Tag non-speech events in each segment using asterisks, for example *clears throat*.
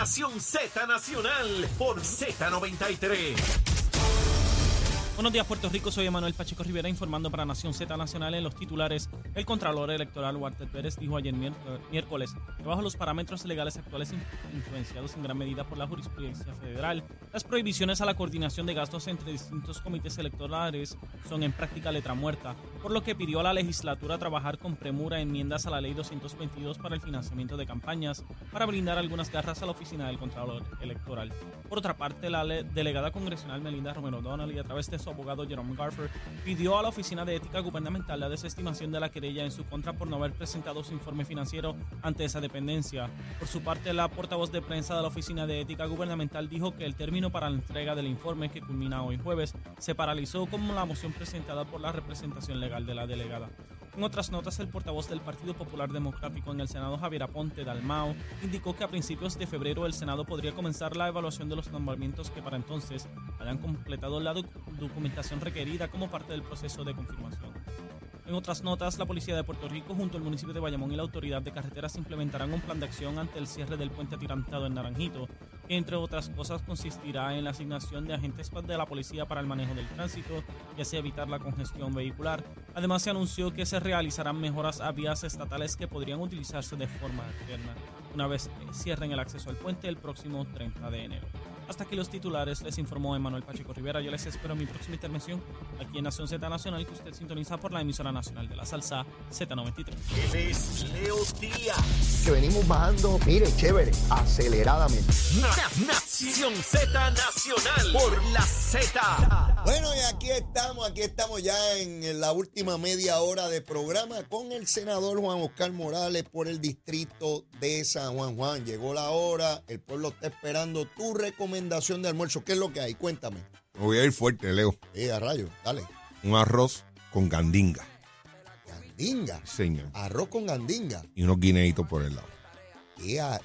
Nación Z Nacional por Z93. Buenos días, Puerto Rico. Soy Emanuel Pacheco Rivera informando para Nación Z Nacional en los titulares. El Contralor Electoral Walter Pérez dijo ayer miércoles que bajo los parámetros legales actuales influenciados en gran medida por la jurisprudencia federal, las prohibiciones a la coordinación de gastos entre distintos comités electorales son en práctica letra muerta, por lo que pidió a la legislatura trabajar con premura enmiendas a la ley 222 para el financiamiento de campañas para brindar algunas garras a la oficina del Contralor Electoral. Por otra parte, la delegada congresional Melinda Romero Donald y a través de su abogado Jerome Garfer, pidió a la Oficina de Ética Gubernamental la desestimación de la querella en su contra por no haber presentado su informe financiero ante esa dependencia. Por su parte, la portavoz de prensa de la Oficina de Ética Gubernamental dijo que el término para la entrega del informe, que culmina hoy jueves, se paralizó como la moción presentada por la representación legal de la delegada. En otras notas, el portavoz del Partido Popular Democrático en el Senado, Javier Aponte Dalmao, indicó que a principios de febrero el Senado podría comenzar la evaluación de los nombramientos que para entonces hayan completado la documentación requerida como parte del proceso de confirmación. En otras notas, la Policía de Puerto Rico junto al municipio de Bayamón y la Autoridad de Carreteras implementarán un plan de acción ante el cierre del puente atirantado en Naranjito, entre otras cosas consistirá en la asignación de agentes de la policía para el manejo del tránsito y así evitar la congestión vehicular. Además, se anunció que se realizarán mejoras a vías estatales que podrían utilizarse de forma alterna una vez cierren el acceso al puente el próximo 30 de enero. Hasta aquí los titulares, les informó Emanuel Pacheco Rivera. Yo les espero en mi próxima intervención aquí en Nación Z Nacional, que usted sintoniza por la emisora nacional de la salsa Z93. Él Leo Díaz. Que venimos bajando, mire, chévere, aceleradamente. Nación Z Nacional por la Z. Bueno, y aquí estamos, aquí estamos ya en la última media hora de programa con el senador Juan Oscar Morales por el distrito de San Juan. Juan, llegó la hora, el pueblo está esperando tu recomendación de almuerzo? ¿Qué es lo que hay? Cuéntame. Me voy a ir fuerte, Leo. Eh, a rayo, dale. Un arroz con gandinga. ¿Gandinga? Señor. Arroz con gandinga. Y unos guineitos por el lado.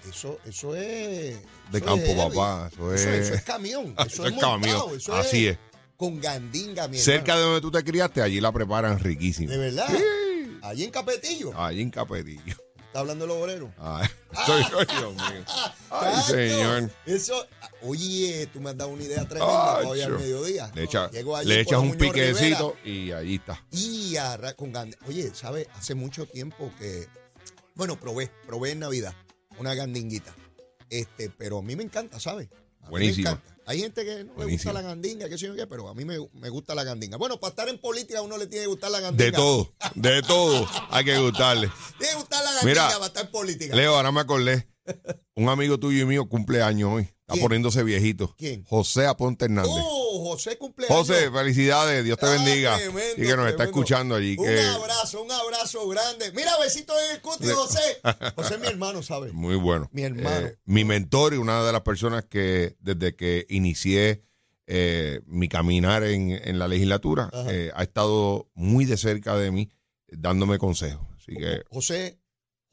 Eso, eso es. De campo, papá. Eso es, eso, es camión. *laughs* Eso, es, camión. Así es. Con gandinga, mi Cerca de donde tú te criaste, allí la preparan riquísima. ¿De verdad? Sí. Allí en Capetillo. Allí en Capetillo. ¿Está hablando el obrero? Ay, *laughs* soy yo, Dios mío. *laughs* Ay, señor. Eso, oye, tú me has dado una idea tremenda hoy al mediodía. Le, echa, le echas un piquecito y ahí está. Y con gandinga. Oye, ¿sabes? Hace mucho tiempo que, bueno, probé, probé en Navidad una gandinguita. Este, pero a mí me encanta, ¿sabes? Buenísimo. Hay gente que no le gusta la gandinga, qué sé yo qué, pero a mí me, gusta la gandinga. Bueno, para estar en política a uno le tiene que gustar la gandinga. De todo, de *laughs* todo hay que gustarle. Tiene que gustar la gandinga para estar en política. Leo, ahora me acordé. Un amigo tuyo y mío cumple años hoy. Está poniéndose viejito. ¿Quién? José Aponte Hernández. Oh, José cumpleaños. José, felicidades. Dios te bendiga. y que nos está escuchando allí. Un abrazo, un abrazo grande. Mira, besito en el cuti, José. *laughs* José es mi hermano, ¿sabes? Muy bueno. Mi hermano. Eh, mi mentor y una de las personas que desde que inicié eh, mi caminar en, la legislatura eh, ha estado muy de cerca de mí dándome consejos. Así que, José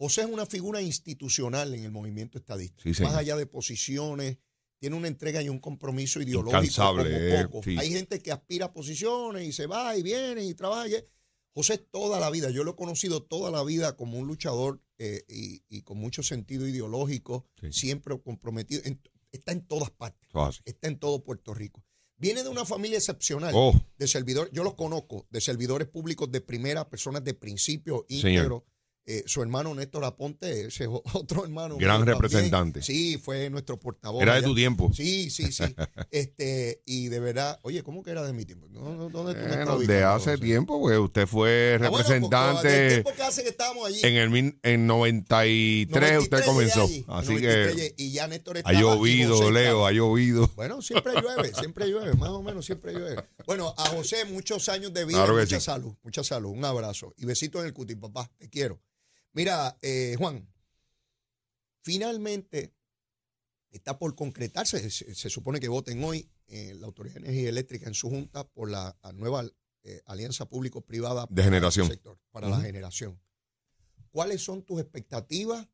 José es una figura institucional en el movimiento estadista. Más allá de posiciones, tiene una entrega y un compromiso ideológico como eh, poco. Hay gente que aspira a posiciones y se va y viene y trabaja. José toda la vida, yo lo he conocido toda la vida como un luchador eh, y, con mucho sentido ideológico, siempre comprometido. está en todas partes. está en todo Puerto Rico. Viene de una familia excepcional oh. de servidores, yo los conozco, de servidores públicos de primera, personas de principio íntegro. Eh, su hermano Néstor Aponte, ese *laughs* otro hermano. Gran representante. sí, fue nuestro portavoz. Era de tu tiempo. Sí, sí, sí. *laughs* este, y de verdad, oye, ¿cómo que era de mi tiempo? ¿Dónde, de hace tiempo, pues usted fue ah, representante. que hace que estábamos allí. En el en 93, usted comenzó. Así que. Y ya Néstor Ha llovido, Leo, ha llovido. Bueno, siempre llueve, siempre llueve, más o menos siempre llueve. Bueno, a José, muchos años de vida, mucha salud, mucha salud. Un abrazo. Y besito en el cuti, papá. Te quiero. Mira, eh, Juan, finalmente está por concretarse, se, supone que voten hoy en la Autoridad de Energía Eléctrica en su junta por la nueva eh, alianza público-privada de generación. sector, para la generación. ¿Cuáles son tus expectativas?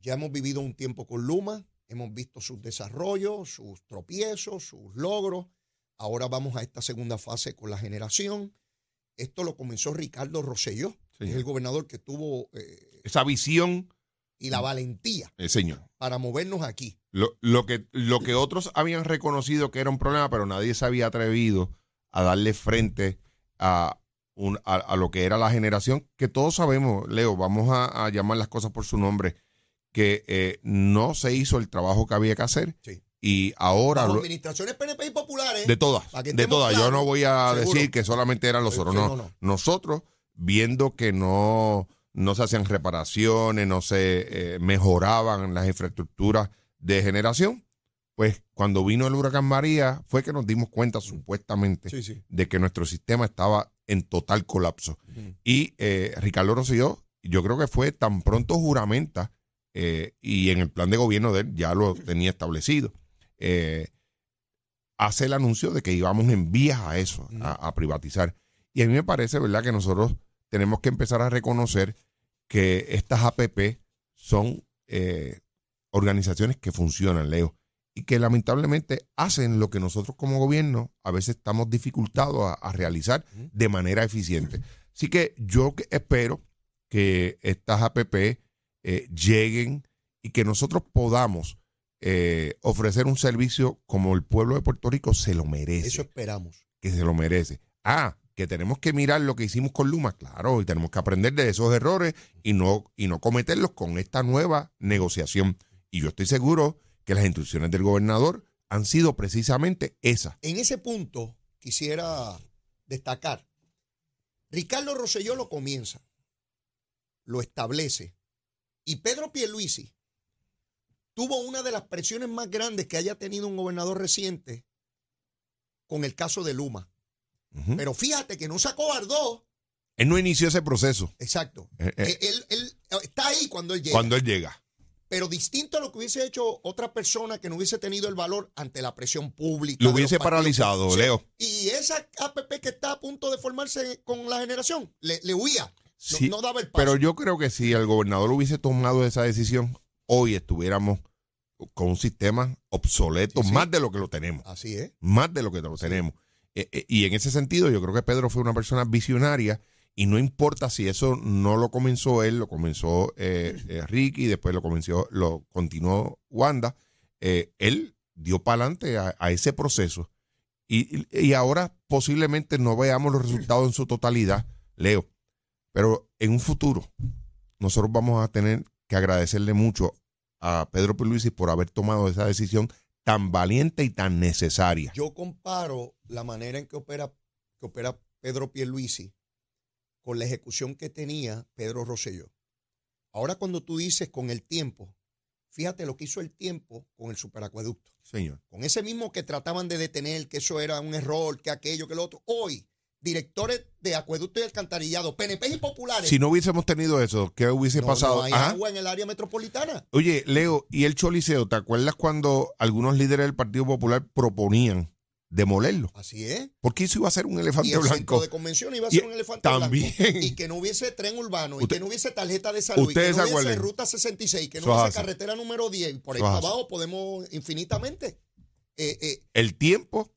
Ya hemos vivido un tiempo con Luma, hemos visto sus desarrollos, sus tropiezos, sus logros. Ahora vamos a esta segunda fase con la generación. Esto lo comenzó Ricardo Rosselló, es el gobernador que tuvo... Eh, Esa visión y la valentía eh, señor. para movernos aquí. Lo, lo, que, lo que otros habían reconocido que era un problema, pero nadie se había atrevido a darle frente a, un, a, lo que era la generación, que todos sabemos, Leo, vamos a, llamar las cosas por su nombre, que eh, no se hizo el trabajo que había que hacer. Y ahora. Las administraciones PNP y populares. De todas. De todas. Yo no voy a decir que solamente eran los otros. no, Nosotros, viendo que no no se hacían reparaciones, no se eh, mejoraban las infraestructuras de generación, pues cuando vino el huracán María fue que nos dimos cuenta supuestamente de que nuestro sistema estaba en total colapso. Y eh, Ricardo Rosselló, yo creo que fue tan pronto juramenta eh, y en el plan de gobierno de él ya lo tenía establecido. hace el anuncio de que íbamos en vías a eso, a, a privatizar. Y a mí me parece, ¿verdad?, que nosotros tenemos que empezar a reconocer que estas APP son eh, organizaciones que funcionan, Leo, y que lamentablemente hacen lo que nosotros como gobierno a veces estamos dificultados a, realizar de manera eficiente. Así que yo espero que estas APP eh, lleguen y que nosotros podamos eh, ofrecer un servicio como el pueblo de Puerto Rico se lo merece. Eso esperamos. Que se lo merece. Ah, que tenemos que mirar lo que hicimos con Luma, claro, y tenemos que aprender de esos errores y no, y no cometerlos con esta nueva negociación. Y yo estoy seguro que las instrucciones del gobernador han sido precisamente esas. En ese punto quisiera destacar, Ricardo Rosselló lo comienza, lo establece, y Pedro Pierluisi tuvo una de las presiones más grandes que haya tenido un gobernador reciente con el caso de Luma. Pero fíjate que no se acobardó. Él no inició ese proceso. Exacto. Eh, eh. Él, está ahí cuando él llega. Cuando él llega. Pero distinto a lo que hubiese hecho otra persona que no hubiese tenido el valor ante la presión pública. Lo hubiese paralizado, Leo. Y esa APP que está a punto de formarse con la generación, le, huía. No, daba el paso. Pero yo creo que si el gobernador hubiese tomado esa decisión, hoy estuviéramos con un sistema obsoleto, más de lo que lo tenemos. Así es. Más de lo que lo tenemos. Eh, eh, y en ese sentido, yo creo que Pedro fue una persona visionaria y no importa si eso no lo comenzó él, lo comenzó eh, eh Ricky, después lo comenzó, lo continuó Wanda, él dio para adelante a, ese proceso. Y, y, ahora posiblemente no veamos los resultados en su totalidad, Leo, pero en un futuro nosotros vamos a tener que agradecerle mucho a Pedro Luis por haber tomado esa decisión tan valiente y tan necesaria. Yo comparo la manera en que opera, que opera Pedro Pierluisi con la ejecución que tenía Pedro Rosselló. Ahora cuando tú dices con el tiempo, fíjate lo que hizo el tiempo con el superacueducto. Señor. Con ese mismo que trataban de detener, que eso era un error, que aquello, que lo otro. Hoy, directores de acueducto y alcantarillado, PNP y populares. Si no hubiésemos tenido eso, ¿qué hubiese pasado? No hay agua en el área metropolitana. Oye, Leo, ¿y el Choliseo? ¿Te acuerdas cuando algunos líderes del Partido Popular proponían demolerlo? Así es. Porque eso iba a ser un elefante y el blanco. de convención iba a ser un elefante también. blanco. Y que no hubiese tren urbano, y que no hubiese tarjeta de salud, y que no hubiese ruta 66, que no hubiese carretera número 10. Por ahí para abajo podemos infinitamente. Eh, eh, el tiempo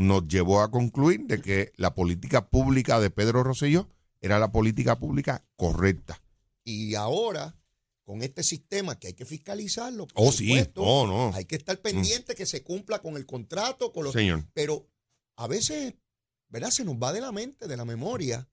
nos llevó a concluir de que la política pública de Pedro Rosselló era la política pública correcta. Y ahora, con este sistema que hay que fiscalizarlo, oh, sí, oh, no. hay que estar mm. pendiente que se cumpla con el contrato, con los... Señor. Pero a veces, ¿verdad? Se nos va de la mente, de la memoria.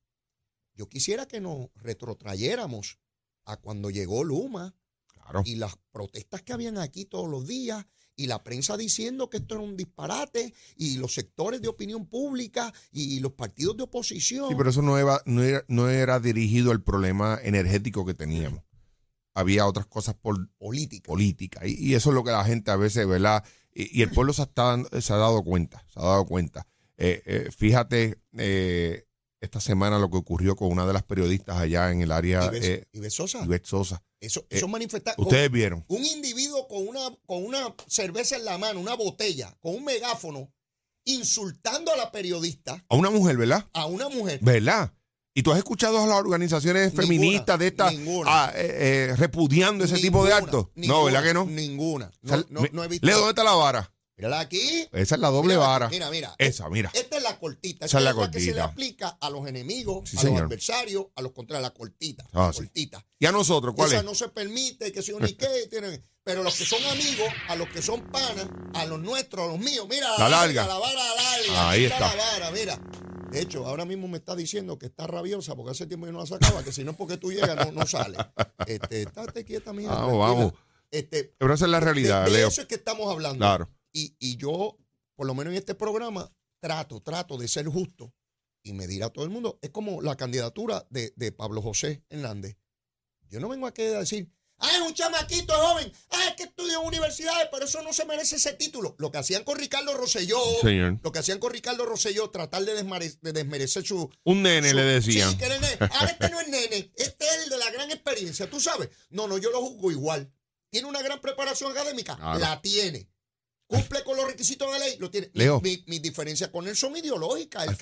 Yo quisiera que nos retrotrayéramos a cuando llegó Luma claro. y las protestas que habían aquí todos los días y la prensa diciendo que esto era un disparate y los sectores de opinión pública y los partidos de oposición. Sí, pero eso no era, no era, dirigido al problema energético que teníamos. Había otras cosas por política. política. Y, eso es lo que la gente a veces, ¿verdad? Y, el pueblo se, está, se ha dado cuenta, se ha dado cuenta. Eh, eh, fíjate, eh, esta semana lo que ocurrió con una de las periodistas allá en el área. Ives, Sosa. Sosa. Eso, eso eh, Ustedes vieron. Un individuo con una, con una cerveza en la mano, una botella, con un megáfono, insultando a la periodista. A una mujer, ¿verdad? A una mujer. ¿Verdad? ¿Y tú has escuchado a las organizaciones feministas de estas ah, eh, eh, repudiando ese tipo de actos? no, ¿verdad que no? Ninguna. No, he visto. ¿dónde está la vara? Mírala aquí. Esa es la doble vara. Mira, mira. Esa, mira. Esta es la cortita. Esa es la, cortita. que se le aplica a los enemigos, a los adversarios, a los contra la cortita. Ah, cortita. ¿Y a nosotros cuál Esa es? no se permite, que sea ni qué. *laughs* Tienen, pero los que son amigos, a los que son panas, a los nuestros, a los míos, mira la, larga. La vara larga. Ahí está. La vara, mira. De hecho, ahora mismo me está diciendo que está rabiosa porque hace tiempo que no la sacaba, que si no es porque tú llegas no, no sale. Este, estate quieta, mía. Vamos, vamos. Este, Pero esa es la realidad, de, Leo. eso es que estamos hablando. Claro. Y, y yo, por lo menos en este programa, trato, trato de ser justo y medir a todo el mundo. Es como la candidatura de, de Pablo José Hernández. Yo no vengo aquí a decir, ah, es un chamaquito joven, ah, es que estudia en universidades, pero eso no se merece ese título. Lo que hacían con Ricardo Rosselló, Señor. lo que hacían con Ricardo Rosselló, tratar de, de desmerecer su... Un nene le decían. Sí, que era nene. Ahora este no es nene, este es el de la gran experiencia, tú sabes. No, no, yo lo juzgo igual. ¿Tiene una gran preparación académica? La tiene. ¿Cumple con los requisitos de ley? Lo tiene. Leo, mi, mi, diferencia con él son ideológicas. al,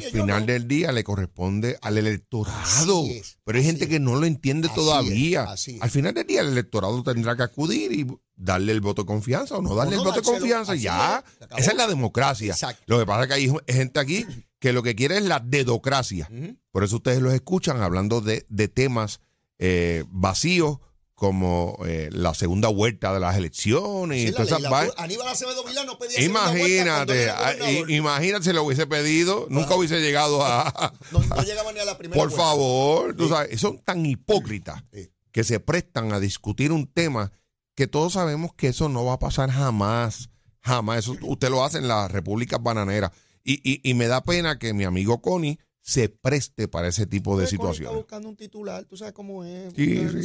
final del día le corresponde al electorado. pero hay gente que no lo entiende todavía. al final del día el electorado tendrá que acudir y darle el voto de confianza o no darle el voto de confianza. Ya, esa es la democracia. Lo que pasa es que hay gente aquí *clears throat* que lo que quiere es la dedocracia. Por eso ustedes los escuchan hablando de, de temas eh, vacíos como eh, la segunda vuelta de las elecciones y todas esas Aníbal Acevedo Vilá no pedía Imagínate, ah, imagínate si lo hubiese pedido, nunca hubiese llegado a... no, llegaba ni a la primera Por favor, tú sabes, son tan hipócritas que se prestan a discutir un tema que todos sabemos que eso no va a pasar jamás, jamás. Eso usted lo hace en las repúblicas bananeras. Y, y, y me da pena que mi amigo Connie se preste para ese tipo de situaciones. Está buscando un titular, tú sabes cómo es,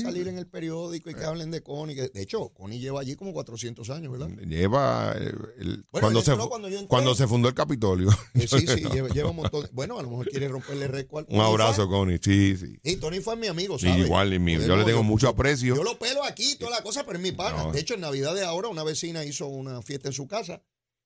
salir en el periódico y que eh. hablen de Connie. de hecho, Connie lleva allí como 400 años, ¿verdad? Lleva cuando, se, cuando, se fundó el Capitolio. Eh, sí, *laughs* sí, lleva, un montón. Bueno, a lo mejor quiere romperle récord. Un abrazo, Connie, sí, sí. Y Tony fue mi amigo, ¿sabes? igual, y mío. Yo le tengo mucho aprecio. Yo lo pelo aquí, toda la cosa, pero es mi pana. De hecho, en Navidad de ahora, una vecina hizo una fiesta en su casa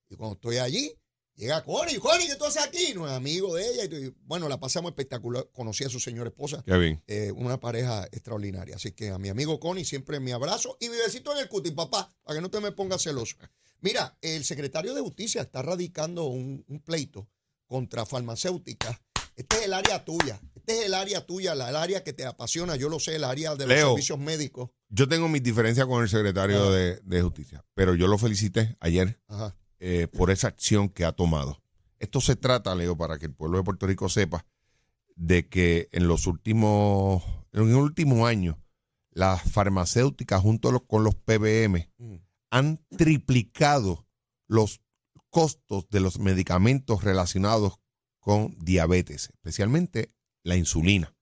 y cuando estoy allí, Llega Connie, Connie, ¿qué tú haces aquí? No es amigo de ella. Y, bueno, la pasamos espectacular. Conocí a su señora esposa. Qué bien. Eh, una pareja extraordinaria. Así que a mi amigo Connie siempre mi abrazo y mi besito en el cuti, papá, para que no te me pongas celoso. Mira, el secretario de Justicia está radicando un, pleito contra farmacéuticas. Este es el área tuya. Este es el área tuya, la, el área que te apasiona. Yo lo sé, el área de los servicios médicos. Yo tengo mis diferencias con el secretario de, de, Justicia, pero yo lo felicité ayer. Ajá eh, por esa acción que ha tomado. Esto se trata, Leo, para que el pueblo de Puerto Rico sepa, de que en los últimos, en el último año, las farmacéuticas junto con los PBM mm. han triplicado los costos de los medicamentos relacionados con diabetes, especialmente la insulina.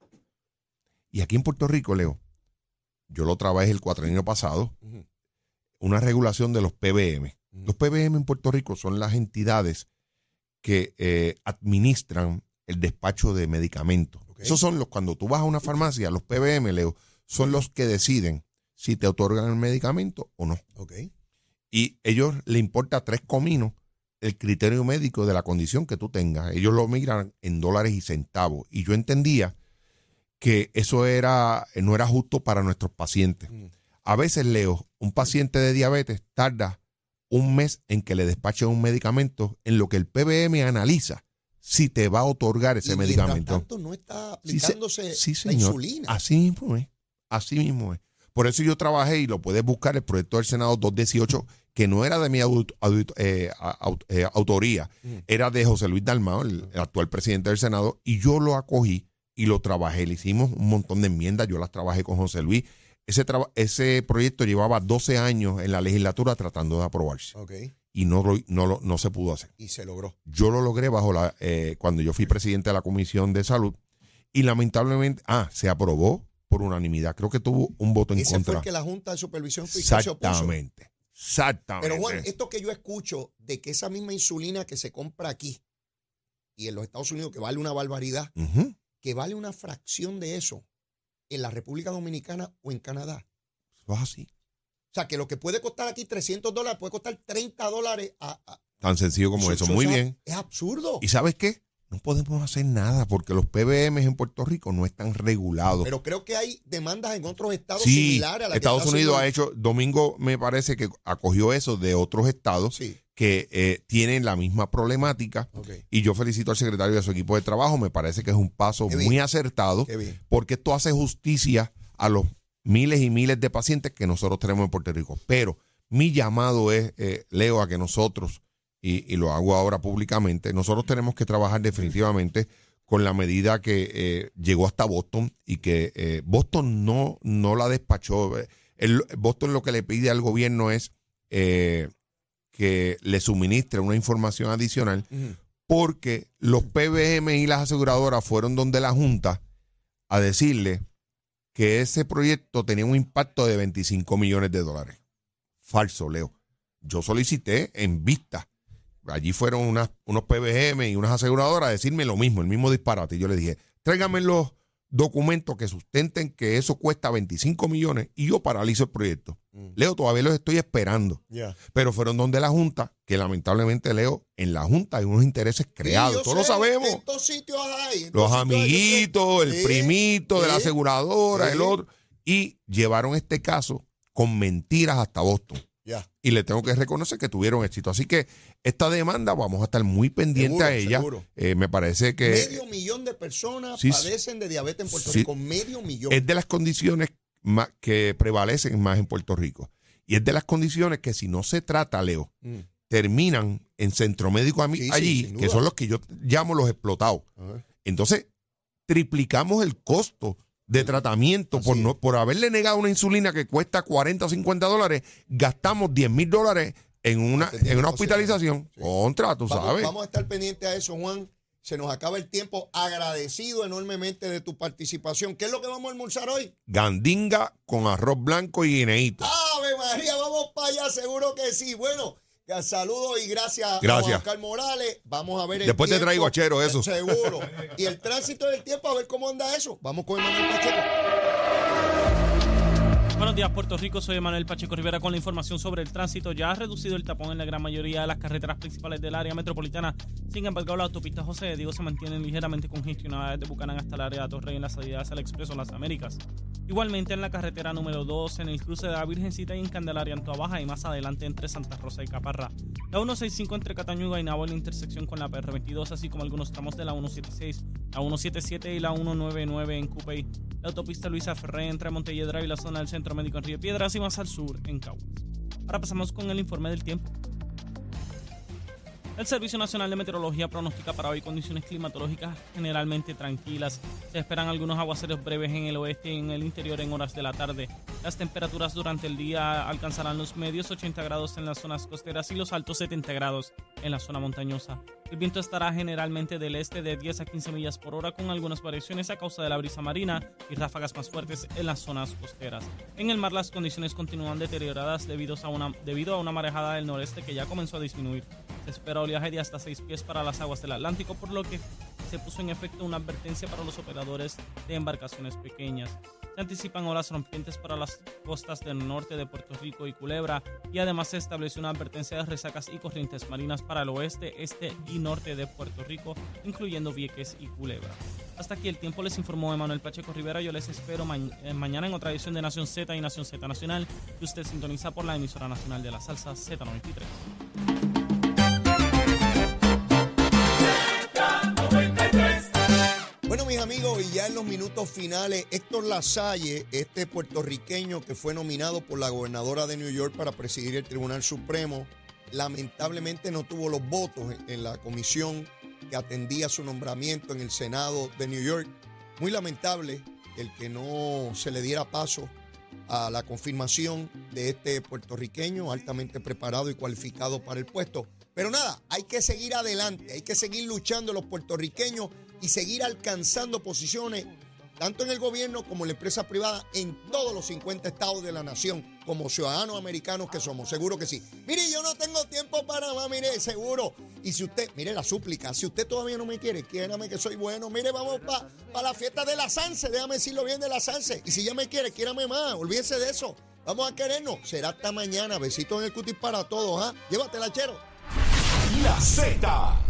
Y aquí en Puerto Rico, Leo, yo lo trabajé el año pasado, una regulación de los PBM. Los PBM en Puerto Rico son las entidades que eh, administran el despacho de medicamentos. Esos son los, cuando tú vas a una farmacia, los PBM, Leo, son los que deciden si te otorgan el medicamento o no. Y ellos le importa tres cominos el criterio médico de la condición que tú tengas. Ellos lo miran en dólares y centavos. Y yo entendía que eso era, no era justo para nuestros pacientes. Mm. A veces, Leo, un paciente de diabetes tarda un mes en que le despachen un medicamento en lo que el PBM analiza si te va a otorgar ese medicamento. Tanto no está aplicándose la insulina. Así mismo es. Así mismo es. Por eso yo trabajé y lo puedes buscar el proyecto del Senado 218 que no era de mi eh, eh, autoría, era de José Luis Dalmao, el, actual presidente del Senado, y yo lo acogí y lo trabajé. Le hicimos un montón de enmiendas, yo las trabajé con José Luis ese, ese proyecto llevaba 12 años en la legislatura tratando de aprobarse. Y no, no, no se pudo hacer. Y se logró. Yo lo logré bajo la eh, cuando yo fui presidente de la Comisión de Salud. Y lamentablemente, ah, se aprobó por unanimidad. Creo que tuvo un voto en contra. Ese fue que la Junta de Supervisión Fiscal Exactamente. Exactamente. Pero Juan, esto que yo escucho de que esa misma insulina que se compra aquí y en los Estados Unidos, que vale una barbaridad, que vale una fracción de eso en la República Dominicana o en Canadá. Eso es así. O sea, que lo que puede costar aquí 300 dólares puede costar 30 dólares. Tan sencillo como eso. Muy bien. Es absurdo. ¿Y sabes qué? No podemos hacer nada porque los PBM en Puerto Rico no están regulados. Pero creo que hay demandas en otros estados similares a la Estados Unidos ha hecho, Domingo me parece que acogió eso de otros estados que eh, tienen la misma problemática. Y yo felicito al secretario y a su equipo de trabajo. Me parece que es un paso muy acertado porque esto hace justicia a los miles y miles de pacientes que nosotros tenemos en Puerto Rico. Pero mi llamado es, eh, Leo, a que nosotros, y, lo hago ahora públicamente, nosotros tenemos que trabajar definitivamente con la medida que eh, llegó hasta Boston y que Boston no, no la despachó. El, Boston lo que le pide al gobierno es que le suministre una información adicional, porque los PBM y las aseguradoras fueron donde la Junta a decirle que ese proyecto tenía un impacto de 25 millones de dólares. Falso, Leo. Yo solicité en vista. Allí fueron unas, unos PBM y unas aseguradoras a decirme lo mismo, el mismo disparate. Y yo le dije, tráigame los, documentos que sustenten que eso cuesta 25 millones y yo paralizo el proyecto. Mm. Leo, todavía los estoy esperando. Pero fueron donde la Junta, que lamentablemente, Leo, en la Junta hay unos intereses creados. Todos lo sabemos. los amiguitos, el primito de la aseguradora, el otro. Y llevaron este caso con mentiras hasta Boston. Y le tengo que reconocer que tuvieron éxito. Así que esta demanda vamos a estar muy pendiente a ella. Eh, me parece que... Medio millón de personas padecen de diabetes en Puerto Rico. Medio millón. Es de las condiciones que prevalecen más en Puerto Rico. Y es de las condiciones que si no se trata, Leo, mm. terminan en centro médico allí, que son los que yo llamo los explotados. Entonces, triplicamos el costo de tratamiento por, no, por haberle negado una insulina que cuesta 40 o 50 dólares, gastamos 10 mil dólares en una, en una hospitalización. Contra, tú sabes. Vamos a estar pendientes a eso, Juan. Se nos acaba el tiempo. Agradecido enormemente de tu participación. ¿Qué es lo que vamos a almorzar hoy? Gandinga con arroz blanco y guineíto. ¡Ave María! Vamos para allá, seguro que sí. Bueno, Saludos y gracias, gracias, a Oscar Morales. Vamos a ver el Después te traigo a Chero eso. Seguro. *laughs* y el tránsito del tiempo, a ver cómo anda eso. Vamos con Manuel Pacheco. Buenos días, Puerto Rico. Soy Manuel Pacheco Rivera con la información sobre el tránsito. Ya ha reducido el tapón en la gran mayoría de las carreteras principales del área metropolitana. Sin embargo, la autopista José de Diego se mantienen ligeramente congestionadas desde Bucanán hasta el área de Torrey en las salidas al Expreso Las Américas. Igualmente en la carretera número 2, en el cruce de la Virgencita y en Candelaria, en Baja y más adelante entre Santa Rosa y Caparra. La 165 entre Catañuga y Nabo en la intersección con la PR22, así como algunos tramos de la 176, la 177 y la 199 en Cupey. La autopista Luisa Ferré entre Montelledra y la zona del Centro Médico en Río Piedras y más al sur en Caguas. Ahora pasamos con el informe del tiempo. El Servicio Nacional de Meteorología pronostica para hoy condiciones climatológicas generalmente tranquilas. Se esperan algunos aguaceros breves en el oeste y en el interior en horas de la tarde. Las temperaturas durante el día alcanzarán los medios 80 grados en las zonas costeras y los altos 70 grados en la zona montañosa. El viento estará generalmente del este de 10 a 15 millas por hora con algunas variaciones a causa de la brisa marina y ráfagas más fuertes en las zonas costeras. En el mar las condiciones continúan deterioradas debido a una, debido a una marejada del noreste que ya comenzó a disminuir. Espera oleaje de hasta 6 pies para las aguas del Atlántico, por lo que se puso en efecto una advertencia para los operadores de embarcaciones pequeñas. Se anticipan olas rompientes para las costas del norte de Puerto Rico y Culebra y además se estableció una advertencia de resacas y corrientes marinas para el oeste, este y norte de Puerto Rico, incluyendo Vieques y Culebra. Hasta aquí el tiempo les informó Emanuel Pacheco Rivera. Yo les espero eh, mañana en otra edición de Nación Z y Nación Z Nacional que usted sintoniza por la emisora nacional de la salsa Z93. Y ya en los minutos finales, Héctor Lasalle, este puertorriqueño que fue nominado por la gobernadora de New York para presidir el Tribunal Supremo, lamentablemente no tuvo los votos en la comisión que atendía su nombramiento en el Senado de New York. Muy lamentable el que no se le diera paso a la confirmación de este puertorriqueño altamente preparado y cualificado para el puesto. Pero nada, hay que seguir adelante, hay que seguir luchando los puertorriqueños y seguir alcanzando posiciones tanto en el gobierno como en la empresa privada en todos los 50 estados de la nación, como ciudadanos americanos que somos, seguro que sí. Mire, yo no tengo tiempo para más, mire, seguro. Y si usted, mire la súplica, si usted todavía no me quiere, quiérame que soy bueno, mire, vamos para la fiesta de la Sanse, déjame decirlo bien de la Sanse. Y si ya me quiere, quiérame más, olvídese de eso. Vamos a querernos. Será hasta mañana. Besitos en el cutis para todos, ¿ah? Llévatela, chero. La Z